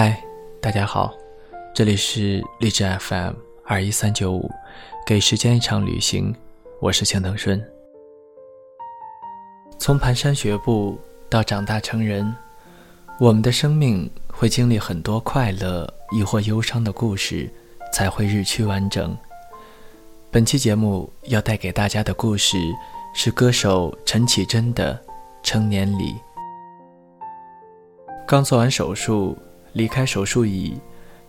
嗨，大家好，这里是励志 FM 二一三九五，给时间一场旅行，我是钱腾顺。从蹒跚学步到长大成人，我们的生命会经历很多快乐亦或忧伤的故事，才会日趋完整。本期节目要带给大家的故事是歌手陈绮贞的《成年礼》。刚做完手术。离开手术椅，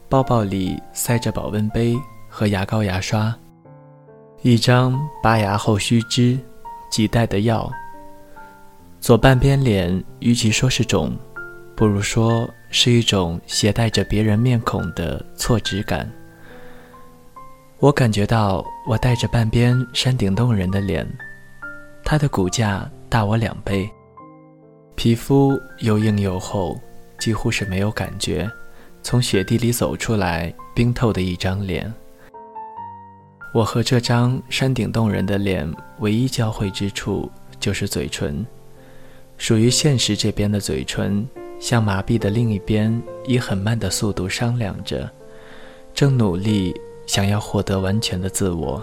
包包里塞着保温杯和牙膏、牙刷，一张拔牙后须知几袋的药。左半边脸，与其说是肿，不如说是一种携带着别人面孔的错觉感。我感觉到我带着半边山顶洞人的脸，他的骨架大我两倍，皮肤又硬又厚。几乎是没有感觉，从雪地里走出来，冰透的一张脸。我和这张山顶洞人的脸唯一交汇之处就是嘴唇，属于现实这边的嘴唇，像麻痹的另一边，以很慢的速度商量着，正努力想要获得完全的自我。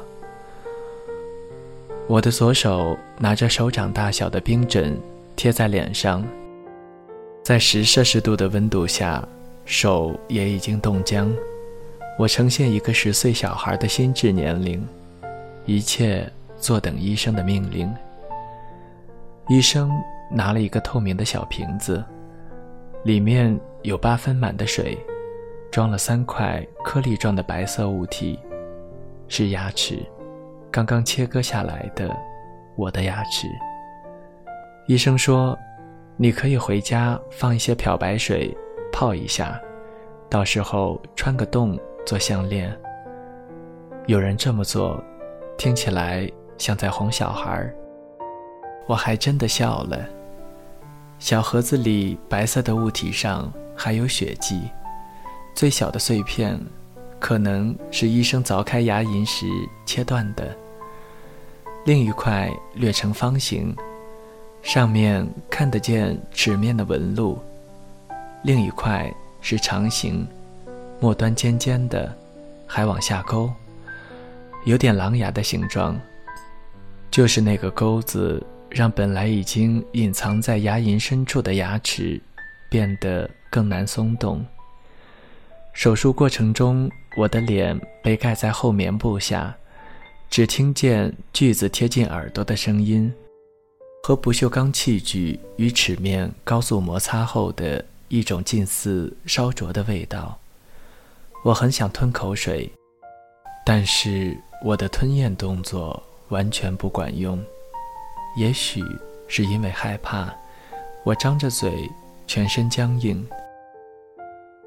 我的左手拿着手掌大小的冰枕贴在脸上。在十摄氏度的温度下，手也已经冻僵。我呈现一个十岁小孩的心智年龄，一切坐等医生的命令。医生拿了一个透明的小瓶子，里面有八分满的水，装了三块颗粒状的白色物体，是牙齿，刚刚切割下来的，我的牙齿。医生说。你可以回家放一些漂白水，泡一下，到时候穿个洞做项链。有人这么做，听起来像在哄小孩儿我还真的笑了。小盒子里白色的物体上还有血迹，最小的碎片，可能是医生凿开牙龈时切断的。另一块略呈方形。上面看得见纸面的纹路，另一块是长形，末端尖尖的，还往下勾，有点狼牙的形状。就是那个钩子，让本来已经隐藏在牙龈深处的牙齿变得更难松动。手术过程中，我的脸被盖在厚棉布下，只听见锯子贴近耳朵的声音。和不锈钢器具与齿面高速摩擦后的一种近似烧灼的味道，我很想吞口水，但是我的吞咽动作完全不管用。也许是因为害怕，我张着嘴，全身僵硬。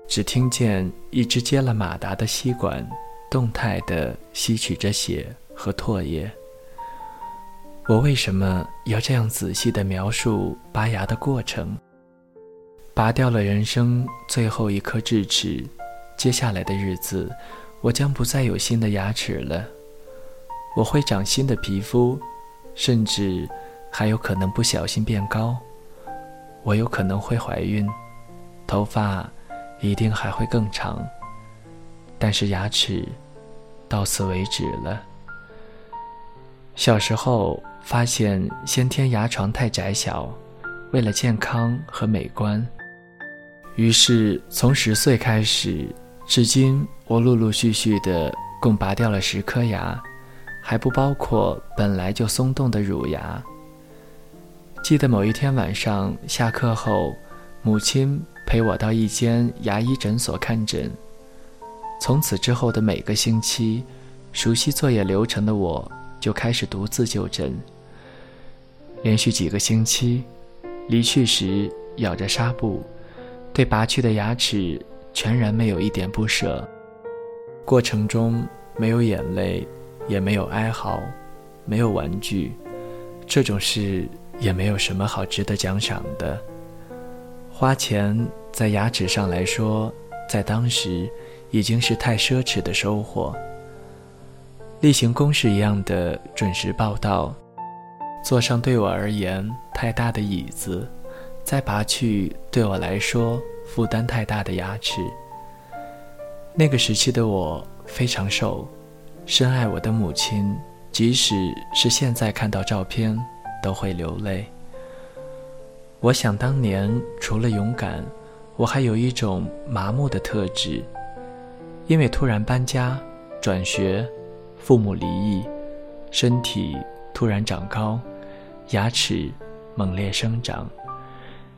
只听见一只接了马达的吸管，动态地吸取着血和唾液。我为什么要这样仔细地描述拔牙的过程？拔掉了人生最后一颗智齿，接下来的日子，我将不再有新的牙齿了。我会长新的皮肤，甚至还有可能不小心变高。我有可能会怀孕，头发一定还会更长。但是牙齿，到此为止了。小时候。发现先天牙床太窄小，为了健康和美观，于是从十岁开始，至今我陆陆续续的共拔掉了十颗牙，还不包括本来就松动的乳牙。记得某一天晚上下课后，母亲陪我到一间牙医诊所看诊。从此之后的每个星期，熟悉作业流程的我就开始独自就诊。连续几个星期，离去时咬着纱布，对拔去的牙齿全然没有一点不舍。过程中没有眼泪，也没有哀嚎，没有玩具，这种事也没有什么好值得奖赏的。花钱在牙齿上来说，在当时已经是太奢侈的收获。例行公事一样的准时报到。坐上对我而言太大的椅子，再拔去对我来说负担太大的牙齿。那个时期的我非常瘦，深爱我的母亲，即使是现在看到照片都会流泪。我想当年除了勇敢，我还有一种麻木的特质，因为突然搬家、转学、父母离异，身体突然长高，牙齿猛烈生长，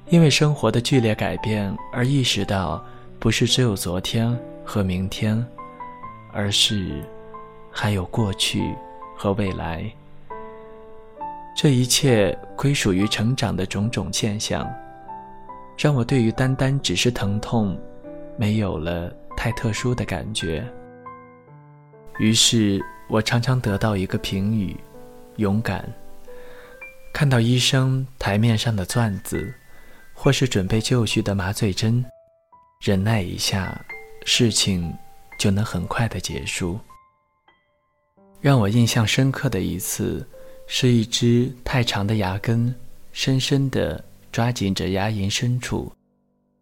因为生活的剧烈改变而意识到，不是只有昨天和明天，而是还有过去和未来。这一切归属于成长的种种现象。让我对于单单只是疼痛，没有了太特殊的感觉。于是我常常得到一个评语：勇敢。看到医生台面上的钻子，或是准备就绪的麻醉针，忍耐一下，事情就能很快的结束。让我印象深刻的一次，是一只太长的牙根，深深的。抓紧着牙龈深处，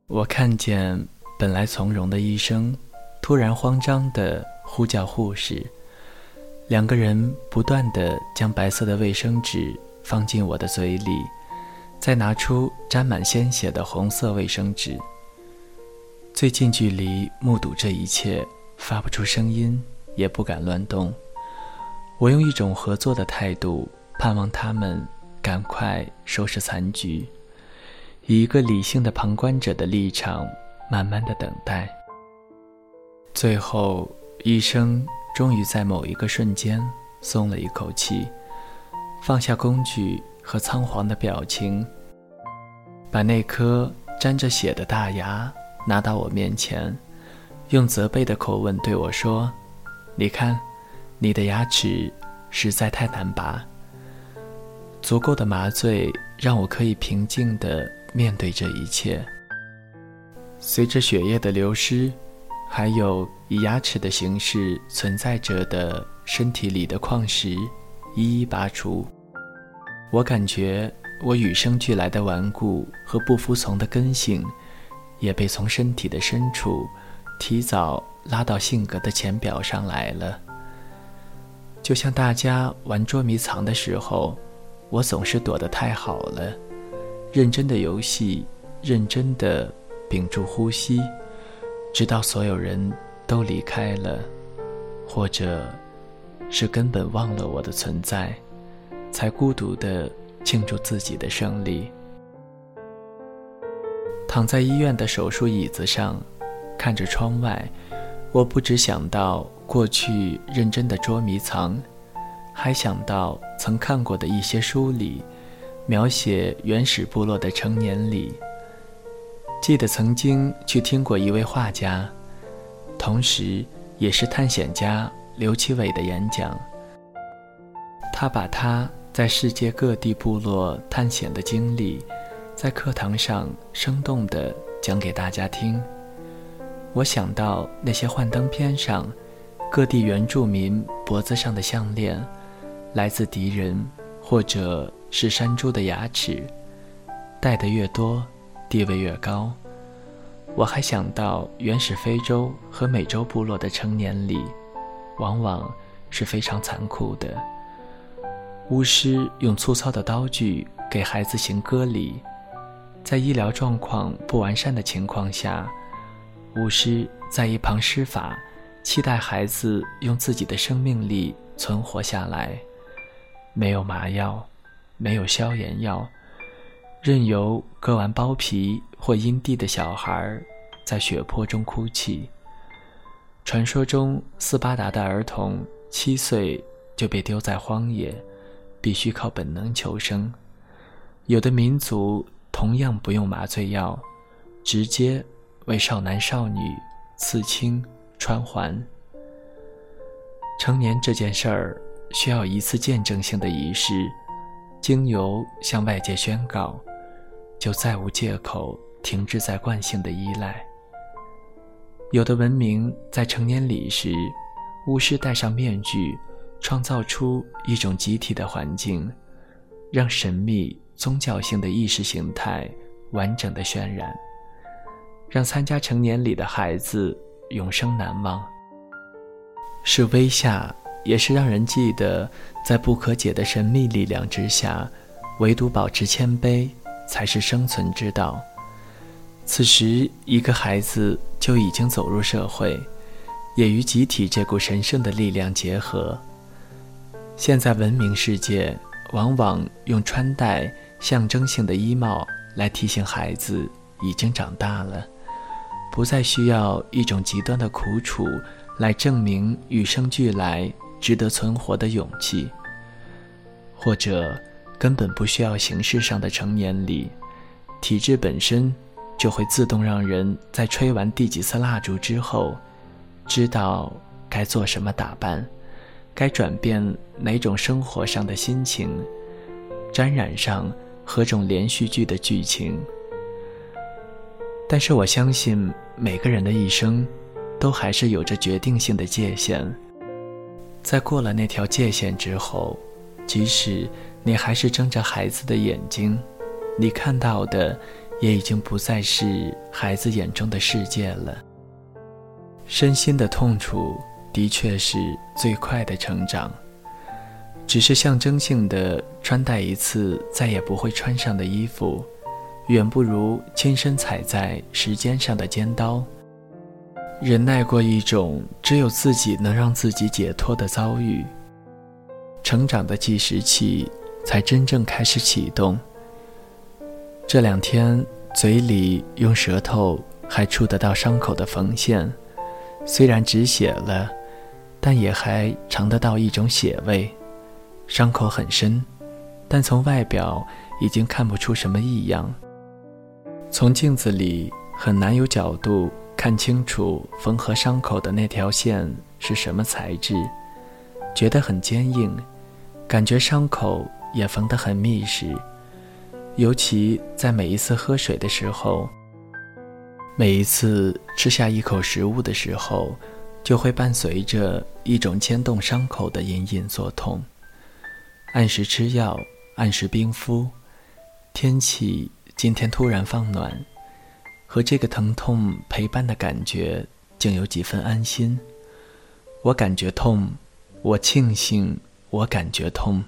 我看见本来从容的医生，突然慌张地呼叫护士。两个人不断地将白色的卫生纸放进我的嘴里，再拿出沾满鲜血的红色卫生纸。最近距离目睹这一切，发不出声音，也不敢乱动。我用一种合作的态度，盼望他们赶快收拾残局。以一个理性的旁观者的立场，慢慢的等待。最后，医生终于在某一个瞬间松了一口气，放下工具和仓皇的表情，把那颗沾着血的大牙拿到我面前，用责备的口吻对我说：“你看，你的牙齿实在太难拔。”足够的麻醉让我可以平静的。面对这一切，随着血液的流失，还有以牙齿的形式存在着的身体里的矿石，一一拔除。我感觉我与生俱来的顽固和不服从的根性，也被从身体的深处提早拉到性格的浅表上来了。就像大家玩捉迷藏的时候，我总是躲得太好了。认真的游戏，认真的屏住呼吸，直到所有人都离开了，或者，是根本忘了我的存在，才孤独的庆祝自己的胜利。躺在医院的手术椅子上，看着窗外，我不只想到过去认真的捉迷藏，还想到曾看过的一些书里。描写原始部落的成年礼。记得曾经去听过一位画家，同时也是探险家刘奇伟的演讲。他把他在世界各地部落探险的经历，在课堂上生动地讲给大家听。我想到那些幻灯片上，各地原住民脖子上的项链，来自敌人，或者。是山猪的牙齿，戴得越多，地位越高。我还想到原始非洲和美洲部落的成年礼，往往是非常残酷的。巫师用粗糙的刀具给孩子行割礼，在医疗状况不完善的情况下，巫师在一旁施法，期待孩子用自己的生命力存活下来。没有麻药。没有消炎药，任由割完包皮或阴蒂的小孩在血泊中哭泣。传说中，斯巴达的儿童七岁就被丢在荒野，必须靠本能求生。有的民族同样不用麻醉药，直接为少男少女刺青穿环。成年这件事儿需要一次见证性的仪式。经由向外界宣告，就再无借口停滞在惯性的依赖。有的文明在成年礼时，巫师戴上面具，创造出一种集体的环境，让神秘宗教性的意识形态完整的渲染。让参加成年礼的孩子永生难忘。是微下，也是让人记得，在不可解的神秘力量之下，唯独保持谦卑才是生存之道。此时，一个孩子就已经走入社会，也与集体这股神圣的力量结合。现在文明世界往往用穿戴象征性的衣帽来提醒孩子已经长大了，不再需要一种极端的苦楚来证明与生俱来值得存活的勇气，或者根本不需要形式上的成年礼，体制本身就会自动让人在吹完第几次蜡烛之后，知道该做什么打扮。该转变哪种生活上的心情，沾染上何种连续剧的剧情。但是我相信每个人的一生，都还是有着决定性的界限。在过了那条界限之后，即使你还是睁着孩子的眼睛，你看到的也已经不再是孩子眼中的世界了。身心的痛楚。的确是最快的成长，只是象征性的穿戴一次再也不会穿上的衣服，远不如亲身踩在时间上的尖刀，忍耐过一种只有自己能让自己解脱的遭遇，成长的计时器才真正开始启动。这两天嘴里用舌头还触得到伤口的缝线，虽然止血了。但也还尝得到一种血味，伤口很深，但从外表已经看不出什么异样。从镜子里很难有角度看清楚缝合伤口的那条线是什么材质，觉得很坚硬，感觉伤口也缝得很密实，尤其在每一次喝水的时候，每一次吃下一口食物的时候。就会伴随着一种牵动伤口的隐隐作痛。按时吃药，按时冰敷。天气今天突然放暖，和这个疼痛陪伴的感觉，竟有几分安心。我感觉痛，我庆幸我感觉痛。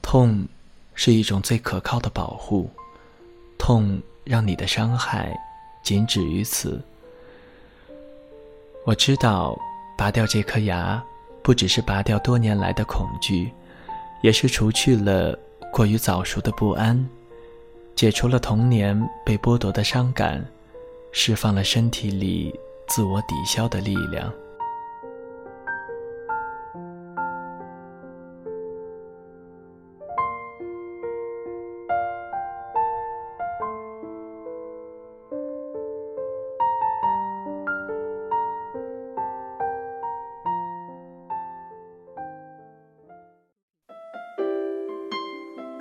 痛是一种最可靠的保护，痛让你的伤害仅止于此。我知道，拔掉这颗牙，不只是拔掉多年来的恐惧，也是除去了过于早熟的不安，解除了童年被剥夺的伤感，释放了身体里自我抵消的力量。